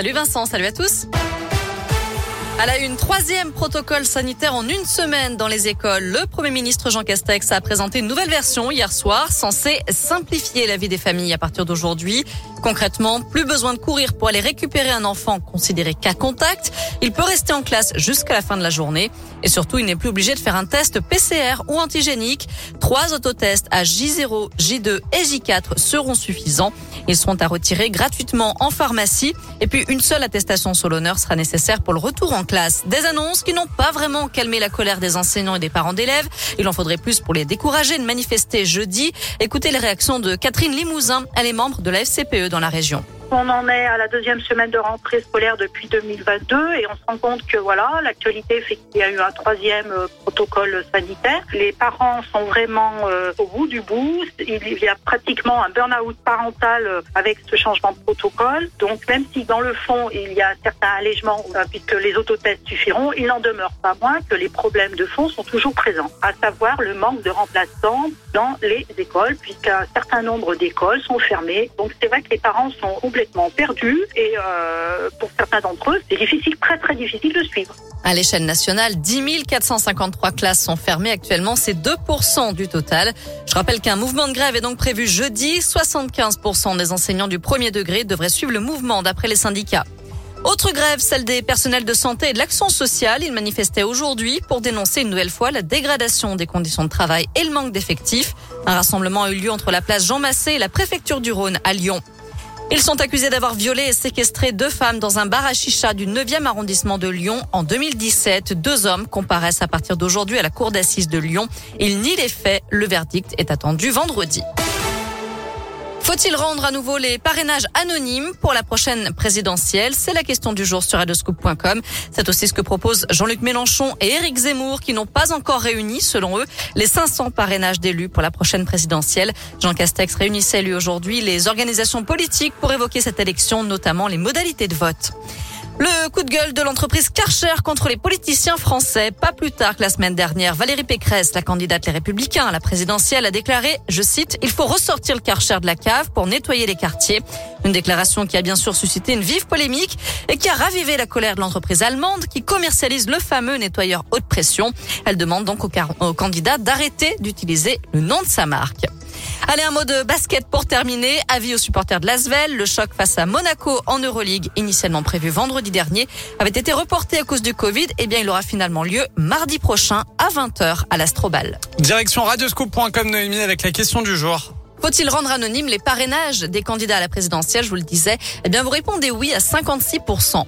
Salut Vincent, salut à tous. À la une, troisième protocole sanitaire en une semaine dans les écoles. Le Premier ministre Jean Castex a présenté une nouvelle version hier soir censée simplifier la vie des familles à partir d'aujourd'hui. Concrètement, plus besoin de courir pour aller récupérer un enfant considéré cas contact. Il peut rester en classe jusqu'à la fin de la journée. Et surtout, il n'est plus obligé de faire un test PCR ou antigénique. Trois autotests à J0, J2 et J4 seront suffisants. Ils seront à retirer gratuitement en pharmacie. Et puis, une seule attestation sur l'honneur sera nécessaire pour le retour en classe. Des annonces qui n'ont pas vraiment calmé la colère des enseignants et des parents d'élèves. Il en faudrait plus pour les décourager de manifester jeudi. Écoutez les réactions de Catherine Limousin. Elle est membre de la FCPE dans la région. On en est à la deuxième semaine de rentrée scolaire depuis 2022 et on se rend compte que voilà, l'actualité fait qu'il y a eu un troisième euh, protocole sanitaire. Les parents sont vraiment euh, au bout du bout. Il y a pratiquement un burn-out parental euh, avec ce changement de protocole. Donc même si dans le fond il y a certains allégements puisque les autotests suffiront, il n'en demeure pas moins que les problèmes de fond sont toujours présents, à savoir le manque de remplaçants dans les écoles puisqu'un certain nombre d'écoles sont fermées. Donc c'est vrai que les parents sont complètement perdus et euh, pour certains d'entre eux, c'est difficile, très très difficile de suivre. À l'échelle nationale, 10 453 classes sont fermées actuellement, c'est 2% du total. Je rappelle qu'un mouvement de grève est donc prévu jeudi. 75% des enseignants du premier degré devraient suivre le mouvement d'après les syndicats. Autre grève, celle des personnels de santé et de l'action sociale. Ils manifestaient aujourd'hui pour dénoncer une nouvelle fois la dégradation des conditions de travail et le manque d'effectifs. Un rassemblement a eu lieu entre la place Jean Massé et la préfecture du Rhône à Lyon. Ils sont accusés d'avoir violé et séquestré deux femmes dans un bar à chicha du 9e arrondissement de Lyon en 2017. Deux hommes comparaissent à partir d'aujourd'hui à la cour d'assises de Lyon. Ils nient les faits. Le verdict est attendu vendredi. Faut-il rendre à nouveau les parrainages anonymes pour la prochaine présidentielle? C'est la question du jour sur radioscoop.com. C'est aussi ce que proposent Jean-Luc Mélenchon et Éric Zemmour qui n'ont pas encore réuni, selon eux, les 500 parrainages d'élus pour la prochaine présidentielle. Jean Castex réunissait lui aujourd'hui les organisations politiques pour évoquer cette élection, notamment les modalités de vote. Le coup de gueule de l'entreprise Karcher contre les politiciens français. Pas plus tard que la semaine dernière, Valérie Pécresse, la candidate Les Républicains à la présidentielle, a déclaré, je cite, il faut ressortir le Karcher de la cave pour nettoyer les quartiers. Une déclaration qui a bien sûr suscité une vive polémique et qui a ravivé la colère de l'entreprise allemande qui commercialise le fameux nettoyeur haute pression. Elle demande donc aux candidats d'arrêter d'utiliser le nom de sa marque. Allez, un mot de basket pour terminer. Avis aux supporters de Lasvel. Le choc face à Monaco en Euroleague, initialement prévu vendredi dernier, avait été reporté à cause du Covid. Eh bien, il aura finalement lieu mardi prochain à 20h à l'Astrobal. Direction radioscoop.com Noémie avec la question du jour. Faut-il rendre anonyme les parrainages des candidats à la présidentielle? Je vous le disais. Eh bien, vous répondez oui à 56%.